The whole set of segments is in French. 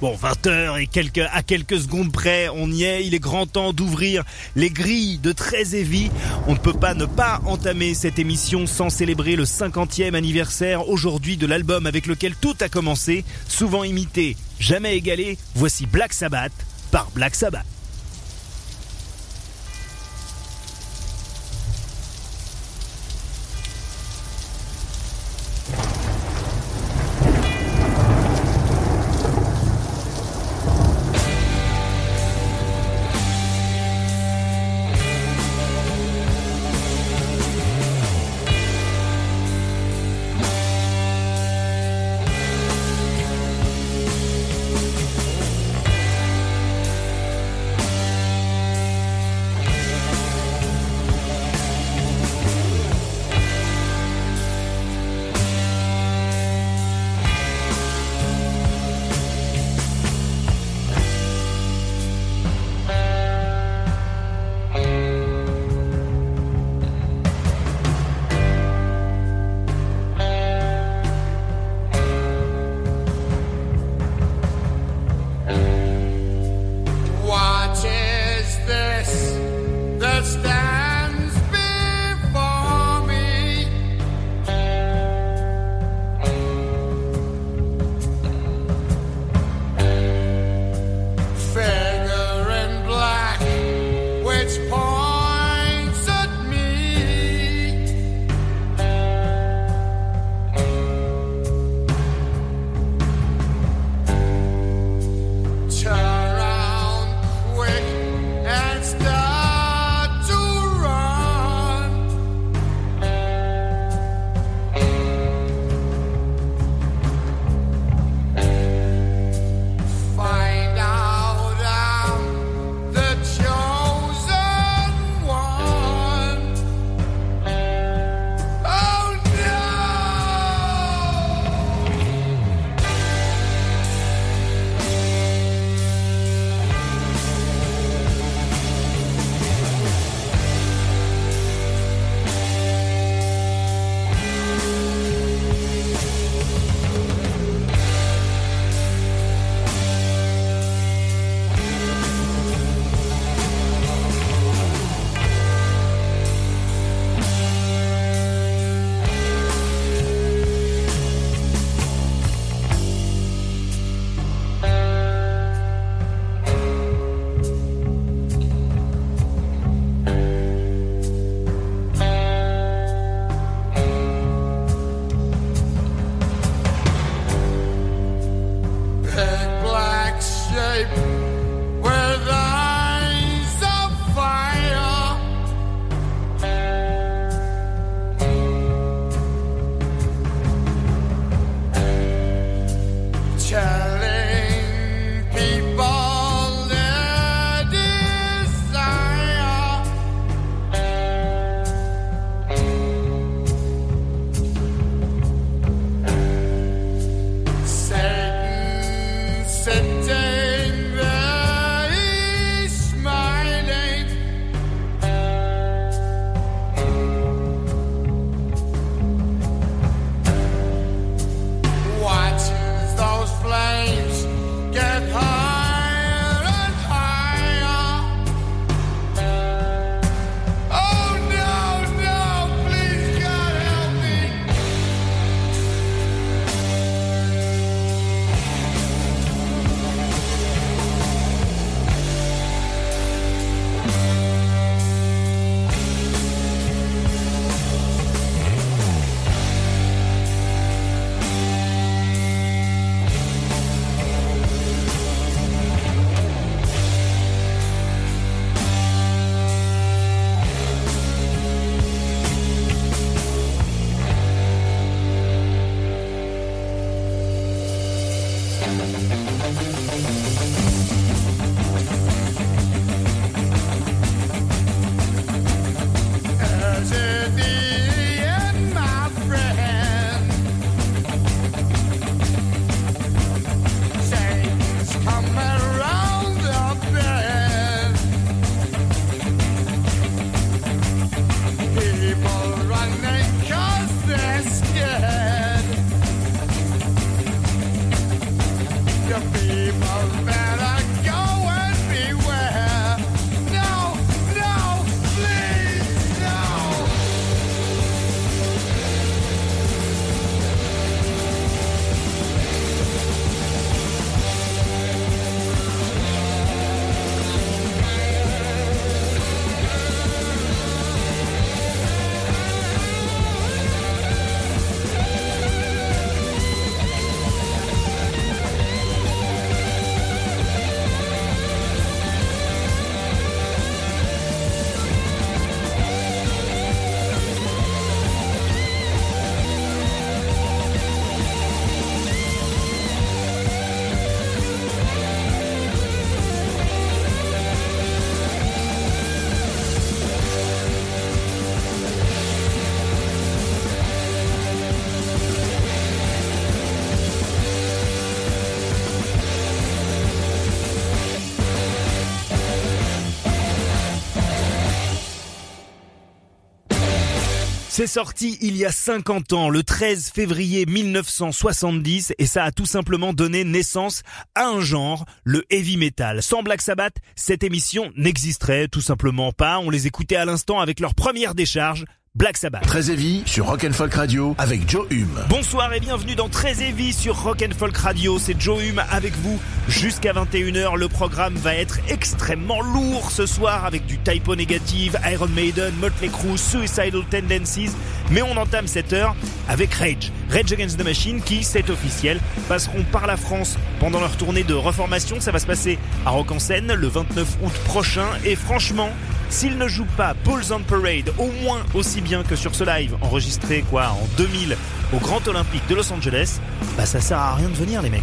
Bon, 20h et à quelques secondes près, on y est. Il est grand temps d'ouvrir les grilles de Heavy. On ne peut pas ne pas entamer cette émission sans célébrer le 50e anniversaire aujourd'hui de l'album avec lequel tout a commencé. Souvent imité, jamais égalé. Voici Black Sabbath par Black Sabbath. C'est sorti il y a 50 ans, le 13 février 1970, et ça a tout simplement donné naissance à un genre, le heavy metal. Sans Black Sabbath, cette émission n'existerait tout simplement pas. On les écoutait à l'instant avec leur première décharge, Black Sabbath. Très Heavy sur Rock Folk Radio avec Joe Hume. Bonsoir et bienvenue dans Très Heavy sur Rock Folk Radio. C'est Joe Hume avec vous jusqu'à 21h. Le programme va être extrêmement lourd ce soir avec du typo négative, Iron Maiden, Motley Crue, Suicidal Tendencies. Mais on entame cette heure avec Rage. Rage Against the Machine qui, c'est officiel, passeront par la France pendant leur tournée de reformation. Ça va se passer à Rock en Seine le 29 août prochain. Et franchement, s'ils ne jouent pas Bulls on Parade au moins aussi bien que sur ce live enregistré quoi en 2000 au Grand Olympique de Los Angeles, bah ça sert à rien de venir les mecs.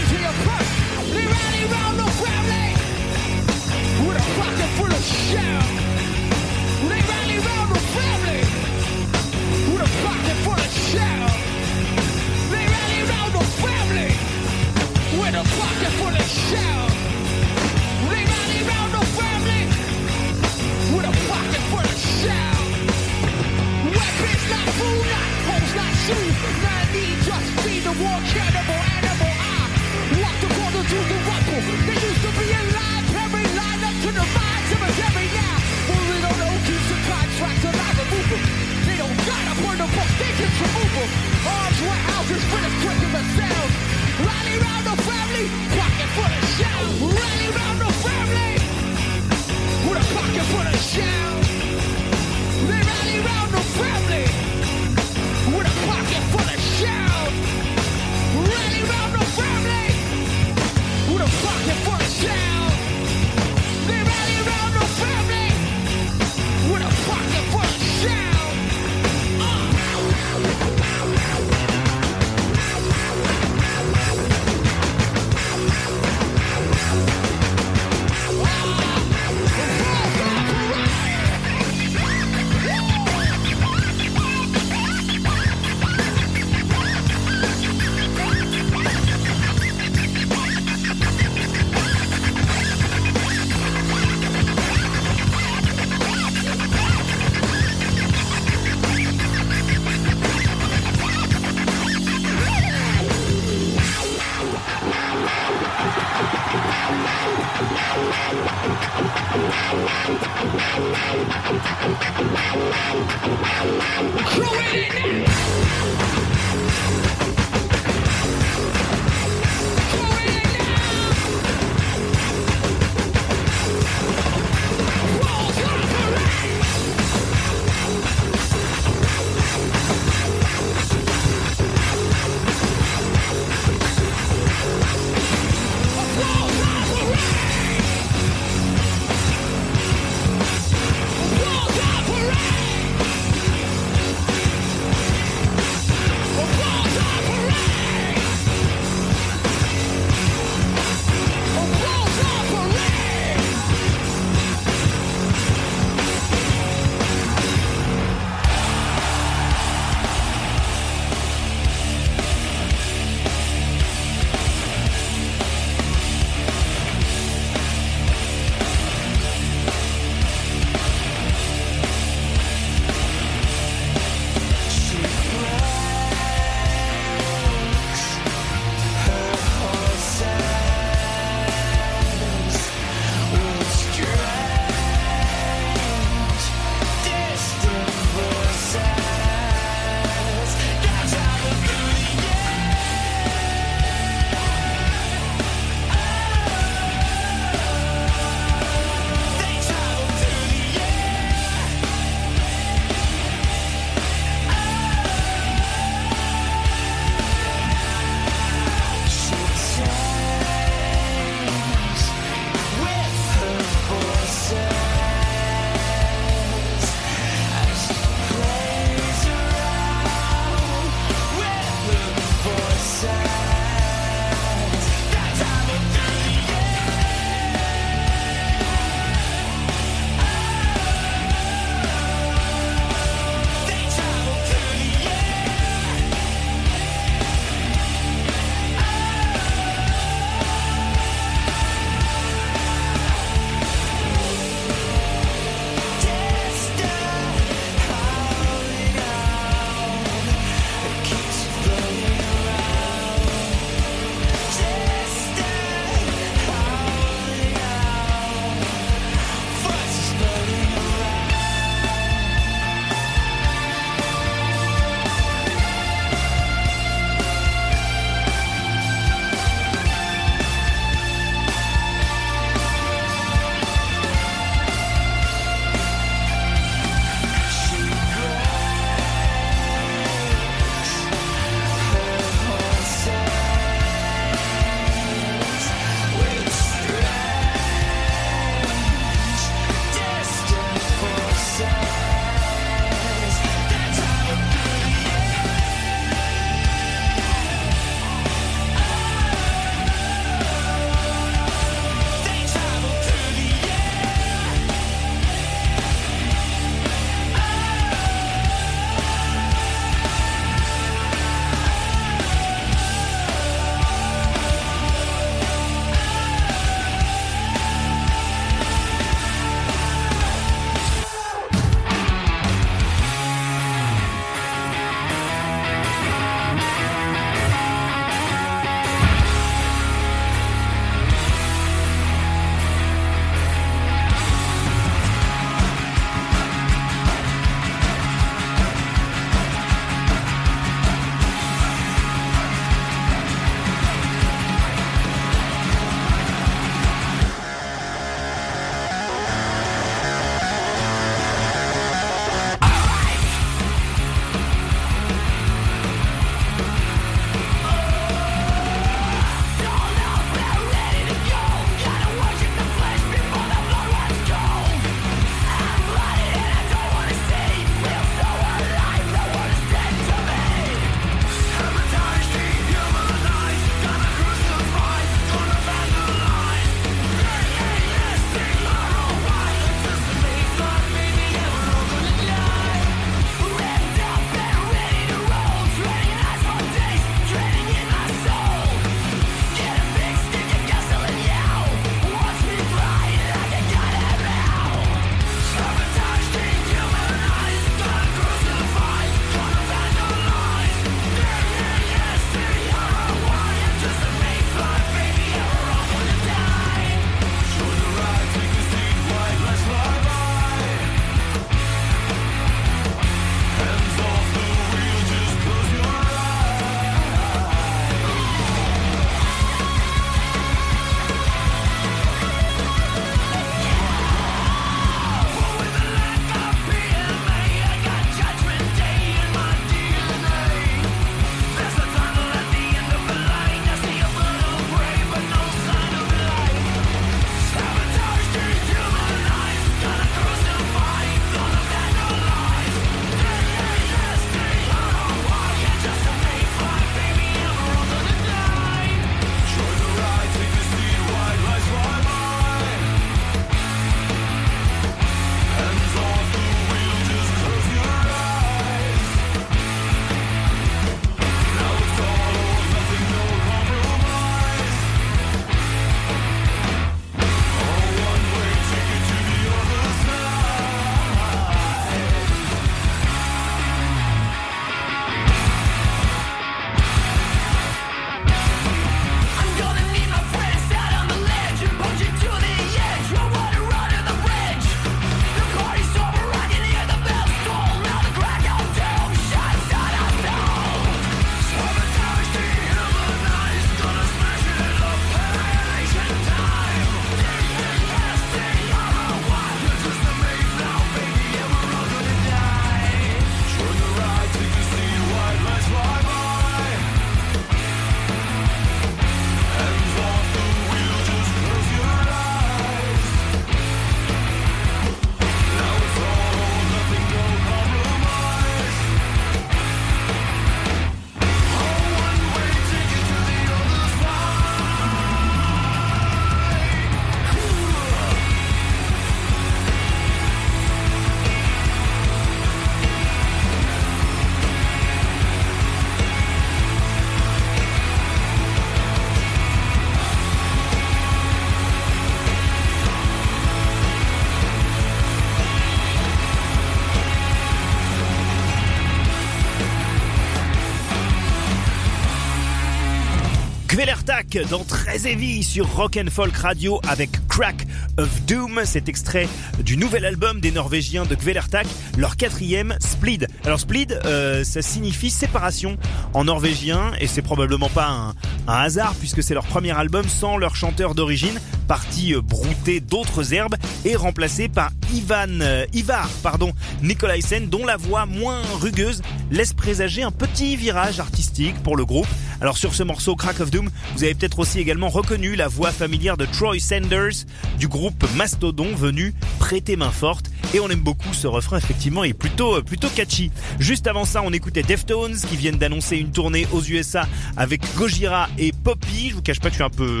Dans Très Heavy sur Rock and Folk Radio avec Crack of Doom. Cet extrait du nouvel album des Norvégiens de Kvelertak, leur quatrième Splid. Alors Splid, euh, ça signifie séparation en norvégien et c'est probablement pas un, un hasard puisque c'est leur premier album sans leur chanteur d'origine, parti euh, brouter d'autres herbes et remplacé par Ivan euh, Ivar, pardon, Nicolaisen, dont la voix moins rugueuse laisse présager un petit virage artistique pour le groupe. Alors sur ce morceau Crack of Doom, vous avez peut-être aussi également reconnu la voix familière de Troy Sanders du groupe Mastodon venu prêter main forte et on aime beaucoup ce refrain effectivement il est plutôt plutôt catchy. Juste avant ça, on écoutait Deftones qui viennent d'annoncer une tournée aux USA avec Gojira Poppy. Je vous cache pas que je suis un peu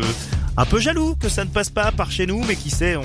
un peu jaloux que ça ne passe pas par chez nous, mais qui sait,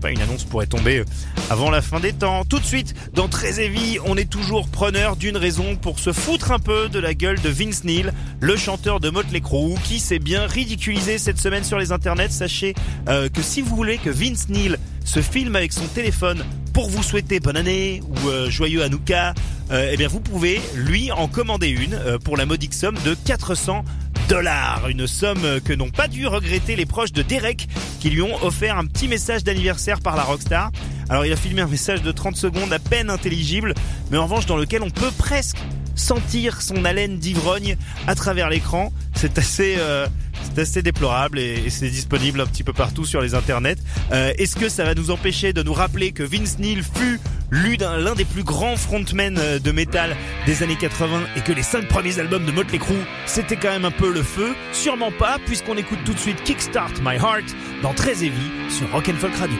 pas une annonce pourrait tomber avant la fin des temps. Tout de suite, dans Très Heavy, on est toujours preneur d'une raison pour se foutre un peu de la gueule de Vince Neil, le chanteur de Motley Crue, qui s'est bien ridiculisé cette semaine sur les internets. Sachez euh, que si vous voulez que Vince Neil se filme avec son téléphone pour vous souhaiter bonne année ou euh, joyeux Hanouka, euh, eh bien vous pouvez lui en commander une euh, pour la modique somme de 400 dollars. Une somme que n'ont pas dû regretter les proches de Derek qui lui ont offert un petit message d'anniversaire par la Rockstar. Alors il a filmé un message de 30 secondes à peine intelligible, mais en revanche dans lequel on peut presque sentir son haleine d'ivrogne à travers l'écran. C'est assez, euh, c'est assez déplorable et, c'est disponible un petit peu partout sur les internets. Euh, Est-ce que ça va nous empêcher de nous rappeler que Vince Neil fut l'un des plus grands frontmen euh, de métal des années 80 et que les cinq premiers albums de Motley Crue c'était quand même un peu le feu Sûrement pas puisqu'on écoute tout de suite Kickstart My Heart dans Très Heavy sur Rock and Folk Radio.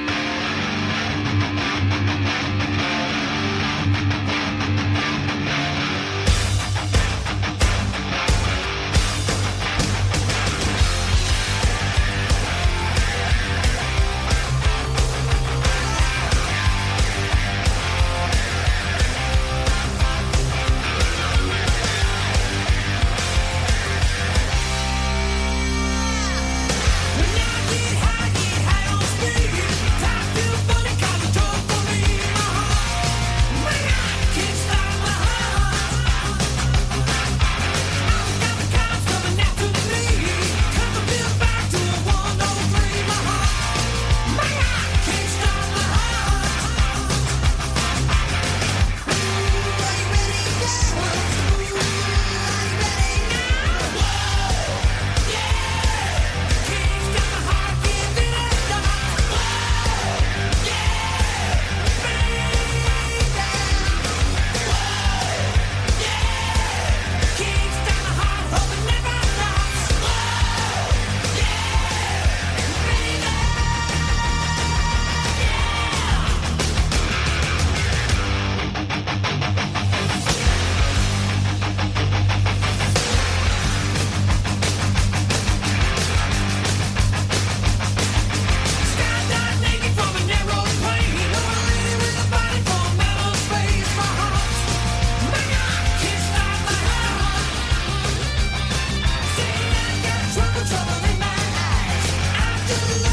trouble, trouble in my eyes. I do.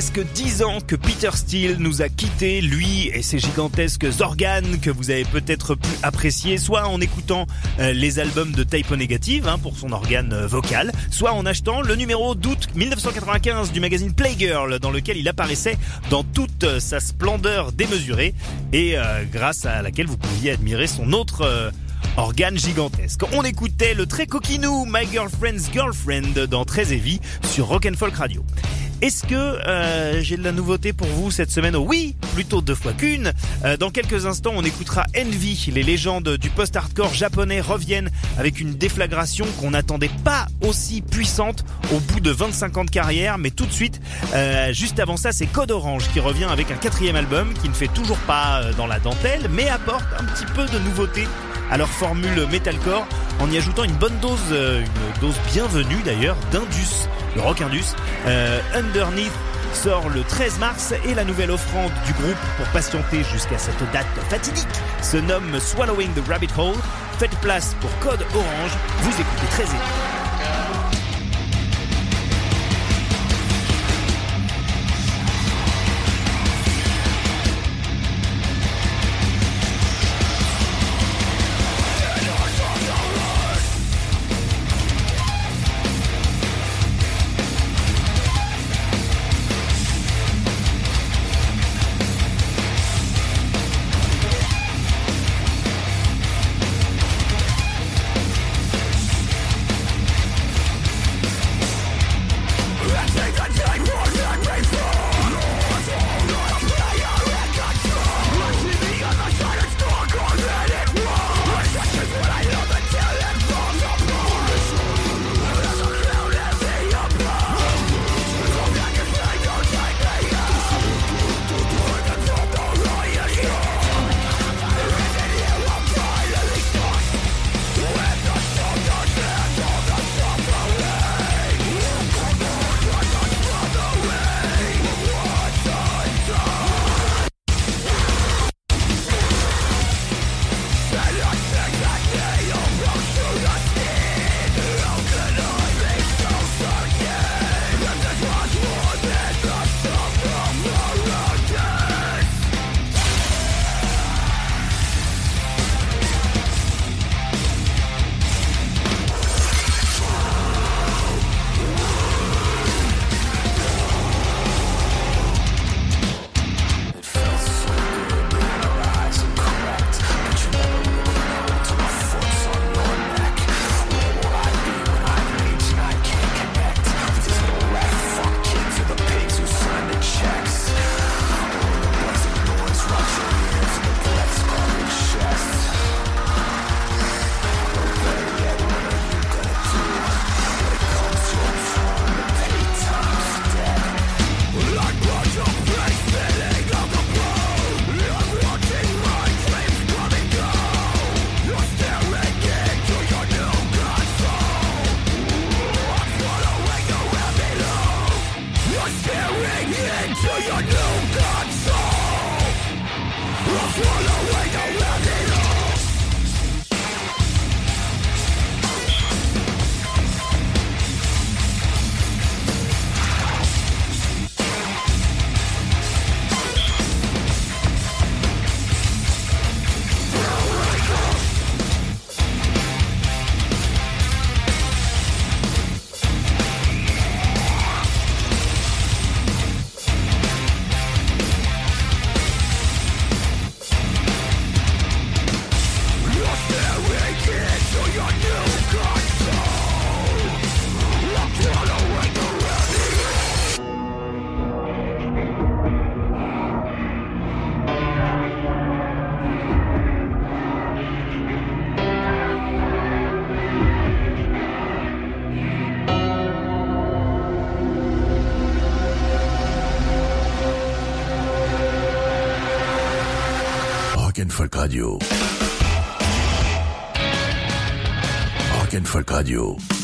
Presque dix ans que Peter Steele nous a quittés, lui et ses gigantesques organes que vous avez peut-être pu apprécier, soit en écoutant euh, les albums de Type Negative hein, pour son organe euh, vocal, soit en achetant le numéro d'août 1995 du magazine Playgirl dans lequel il apparaissait dans toute euh, sa splendeur démesurée et grâce à laquelle vous pouviez admirer son autre organe gigantesque. On écoutait le très coquinou My Girlfriend's Girlfriend dans Très Heavy sur Rock and Folk Radio. Est-ce que euh, j'ai de la nouveauté pour vous cette semaine? Oui, plutôt deux fois qu'une. Euh, dans quelques instants, on écoutera Envy. Les légendes du post-hardcore japonais reviennent avec une déflagration qu'on n'attendait pas aussi puissante au bout de 25 ans de carrière. Mais tout de suite, euh, juste avant ça, c'est Code Orange qui revient avec un quatrième album qui ne fait toujours pas dans la dentelle, mais apporte un petit peu de nouveauté à leur formule metalcore en y ajoutant une bonne dose, une dose bienvenue d'ailleurs, d'Indus rock indus. Euh, Underneath sort le 13 mars et la nouvelle offrande du groupe pour patienter jusqu'à cette date fatidique se nomme Swallowing the Rabbit Hole. Faites place pour Code Orange, vous écoutez très évidemment. Radio. Rock Folk Radio.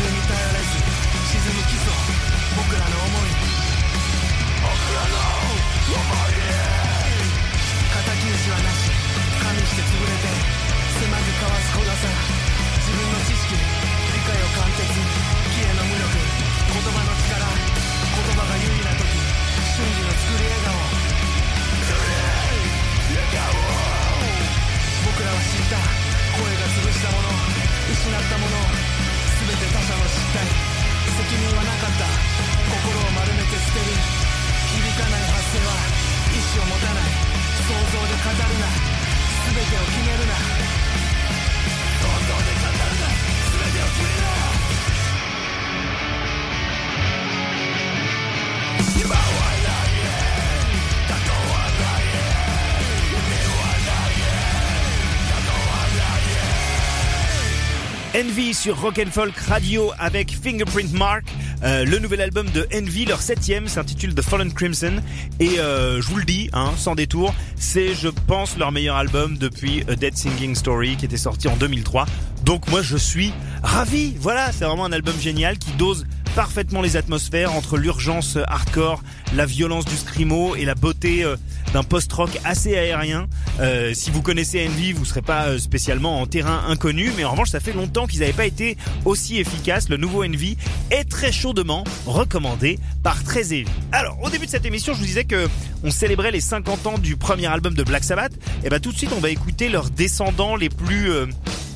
過重に耐えられず沈む基礎僕らの思い僕らの思い敵討ちはなし加味して潰れて狭くかわす小傘自分の知識理解を貫徹消えの無力言葉の力言葉が優位な時瞬時の作り笑顔作り笑顔僕らは知った。声が潰したもの。失ったもの。全て他者の失態責任はなかった心を丸めて捨てる響かない発声は意志を持たない想像で語るな全てを決めるな Envy sur Rock and Folk Radio avec Fingerprint Mark. Euh, le nouvel album de Envy, leur septième, s'intitule The Fallen Crimson. Et euh, je vous le dis, hein, sans détour, c'est, je pense, leur meilleur album depuis A Dead Singing Story qui était sorti en 2003. Donc moi, je suis ravi. Voilà, c'est vraiment un album génial qui dose parfaitement les atmosphères entre l'urgence hardcore, la violence du scrimo et la beauté euh, d'un post-rock assez aérien. Euh, si vous connaissez Envy, vous serez pas euh, spécialement en terrain inconnu, mais en revanche, ça fait longtemps qu'ils n'avaient pas été aussi efficaces. Le nouveau Envy est très chaudement recommandé par Heavy. Alors, au début de cette émission, je vous disais que on célébrait les 50 ans du premier album de Black Sabbath. Et ben tout de suite, on va écouter leurs descendants les plus euh,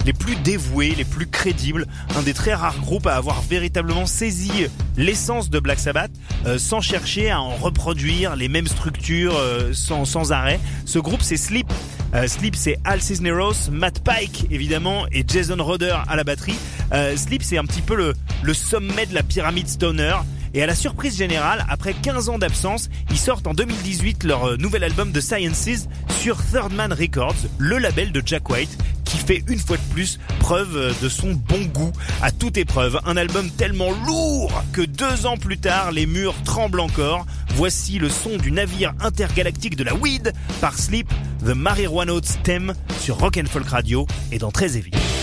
les plus dévoués, les plus crédibles, un des très rares groupes à avoir véritablement saisi l'essence de Black Sabbath euh, sans chercher à en reproduire les mêmes structures euh, sans, arrêt. Ce groupe c'est Sleep. Euh, Sleep c'est Al Cisneros, Matt Pike évidemment et Jason Roder à la batterie. Euh, Sleep c'est un petit peu le sommet de la pyramide stoner. Et à la surprise générale, après 15 ans d'absence, ils sortent en 2018 leur euh, nouvel album de Sciences sur Third Man Records, le label de Jack White, qui fait une fois de plus preuve euh, de son bon goût à toute épreuve. Un album tellement lourd que deux ans plus tard, les murs tremblent encore. Voici le son du navire intergalactique de la weed par Sleep, The Marijuana Theme sur Rock and Folk Radio et dans Très Heavy.「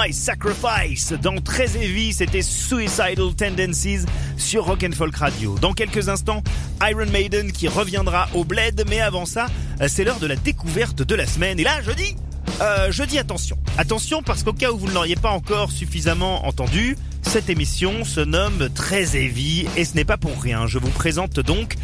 My Sacrifice. Dans Très Heavy, c'était Suicidal Tendencies sur Rock and Folk Radio. Dans quelques instants, Iron Maiden qui reviendra au Bled, mais avant ça, c'est l'heure de la découverte de la semaine. Et là, je dis, euh, je attention. Attention parce qu'au cas où vous ne l'auriez pas encore suffisamment entendu, cette émission se nomme Très Heavy et ce n'est pas pour rien. Je vous présente donc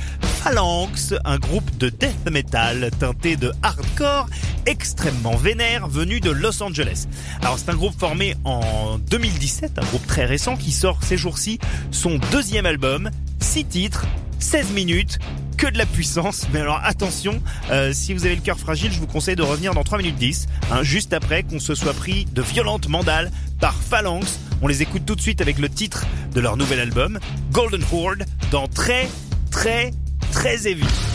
Phalanx, un groupe de death metal teinté de hardcore extrêmement vénère venu de Los Angeles. Alors c'est un groupe formé en 2017, un groupe très récent qui sort ces jours-ci son deuxième album, 6 titres, 16 minutes, que de la puissance. Mais alors attention, euh, si vous avez le cœur fragile, je vous conseille de revenir dans 3 minutes 10, hein, juste après qu'on se soit pris de violentes mandales par Phalanx. On les écoute tout de suite avec le titre de leur nouvel album, Golden Horde, dans très, très, très heavy.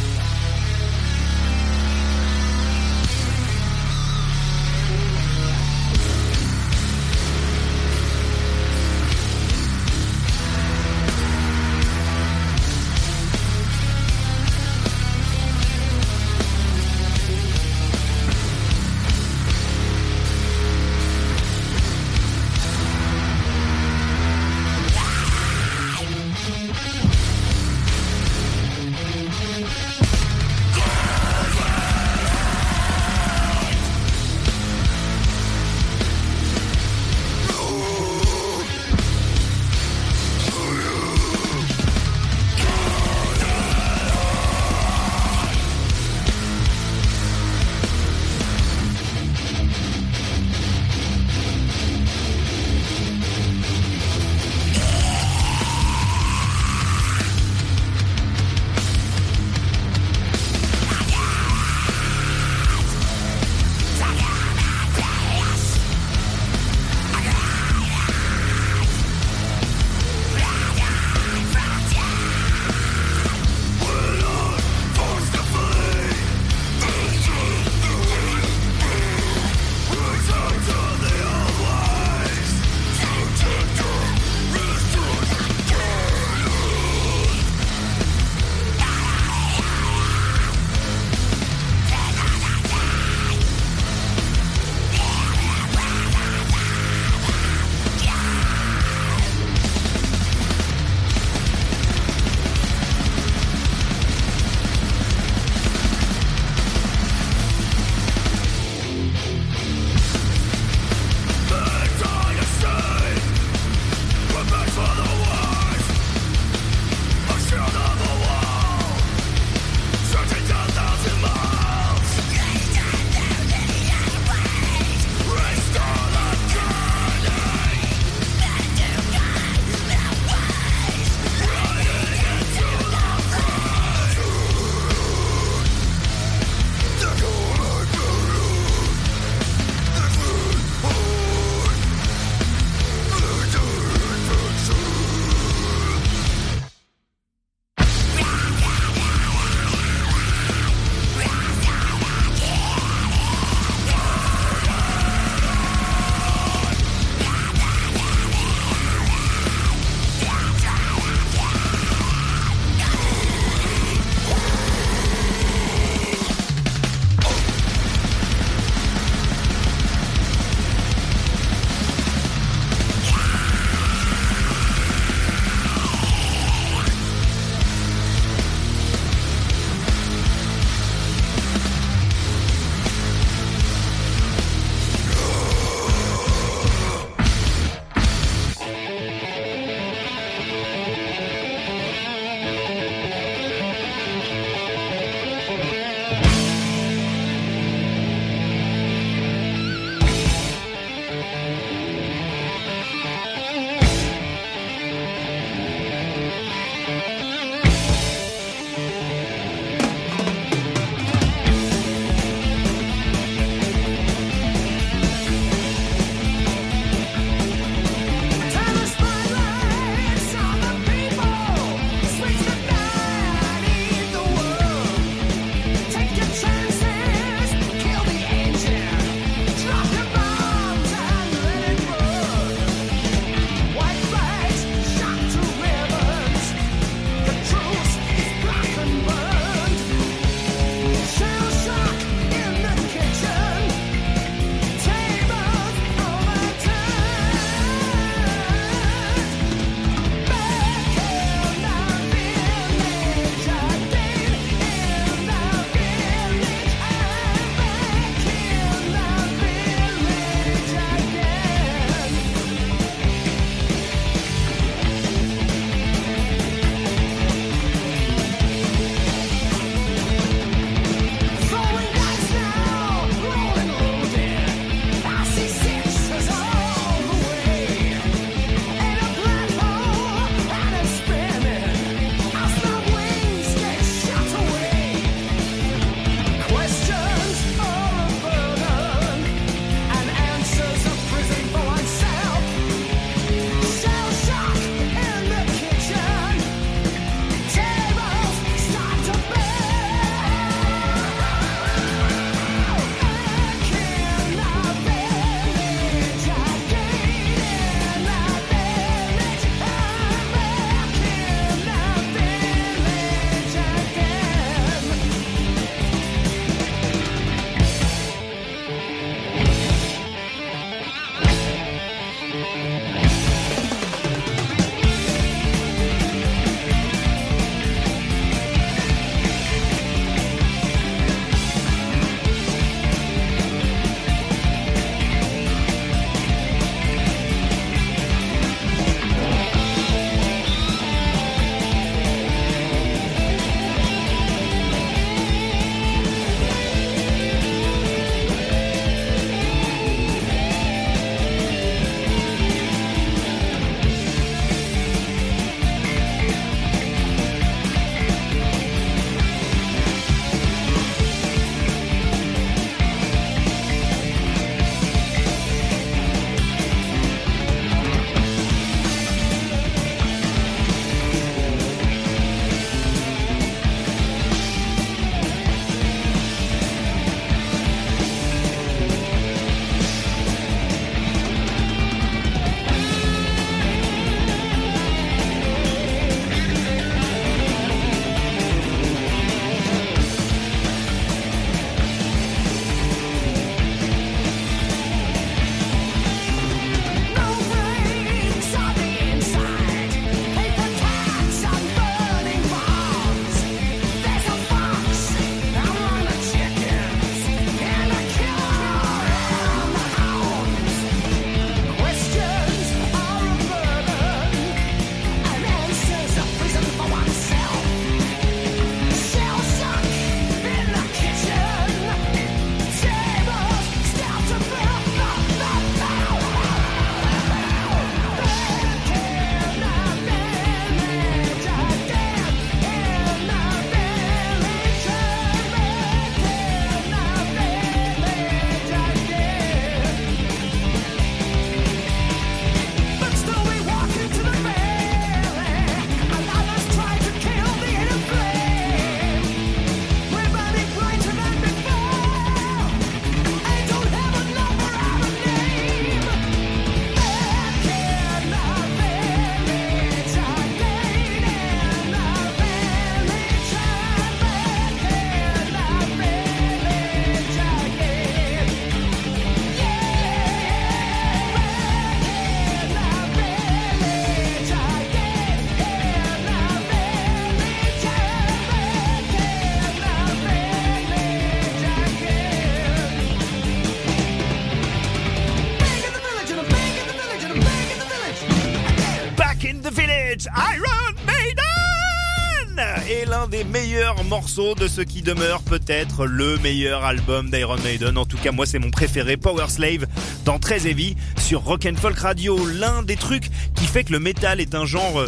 Meilleurs morceaux de ce qui demeure peut-être le meilleur album d'Iron Maiden. En tout cas, moi, c'est mon préféré, Power Slave, dans Très Heavy, sur Rock and Folk Radio. L'un des trucs qui fait que le métal est un genre euh,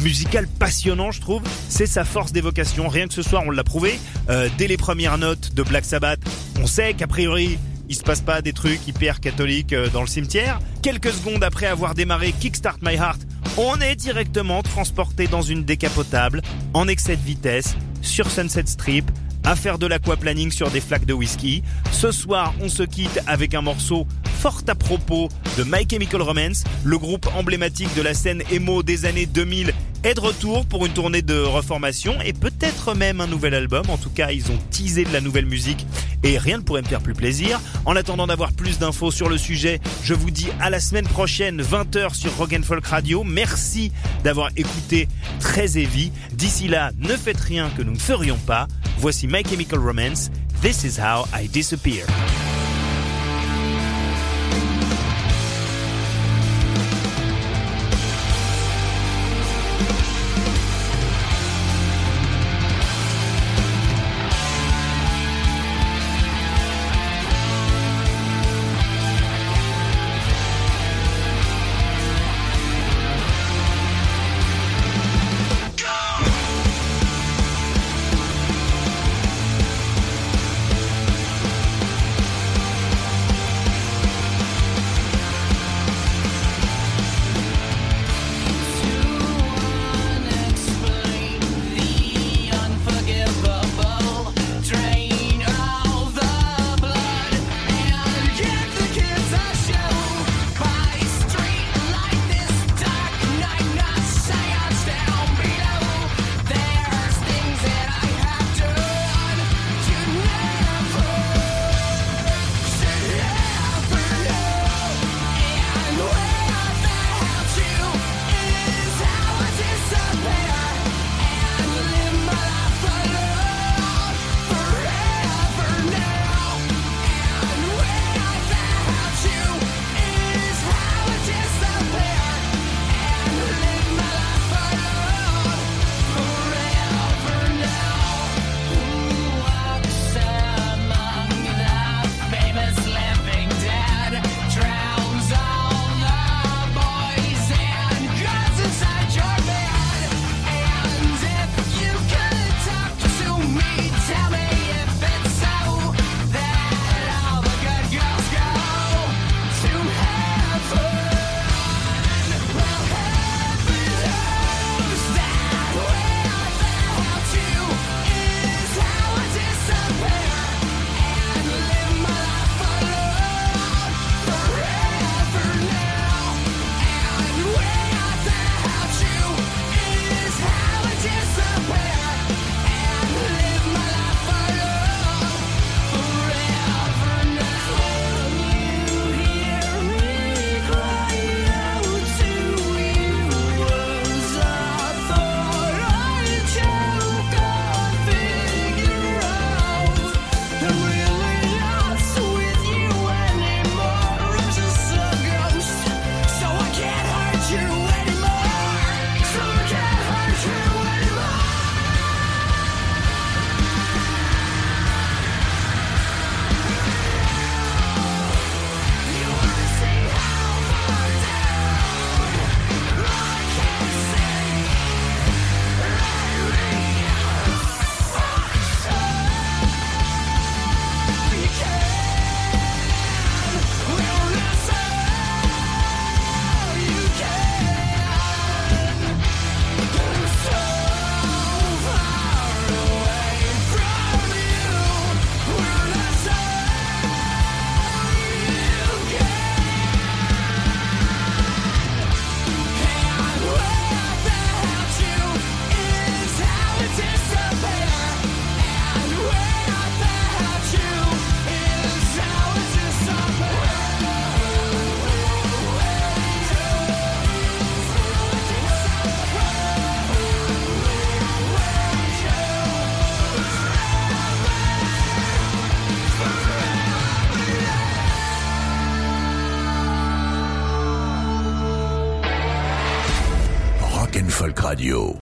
musical passionnant, je trouve. C'est sa force d'évocation. Rien que ce soir, on l'a prouvé. Euh, dès les premières notes de Black Sabbath, on sait qu'a priori, il se passe pas des trucs hyper catholiques euh, dans le cimetière. Quelques secondes après avoir démarré Kickstart My Heart, on est directement transporté dans une décapotable, en excès de vitesse, sur Sunset Strip, à faire de l'aquaplaning sur des flaques de whisky. Ce soir, on se quitte avec un morceau fort à propos de My Chemical Romance, le groupe emblématique de la scène emo des années 2000 est de retour pour une tournée de reformation et peut-être même un nouvel album. En tout cas, ils ont teasé de la nouvelle musique et rien ne pourrait me faire plus plaisir. En attendant d'avoir plus d'infos sur le sujet, je vous dis à la semaine prochaine, 20h sur Rock and Folk Radio. Merci d'avoir écouté Très Heavy. D'ici là, ne faites rien que nous ne ferions pas. Voici My Chemical Romance. This is how I disappear.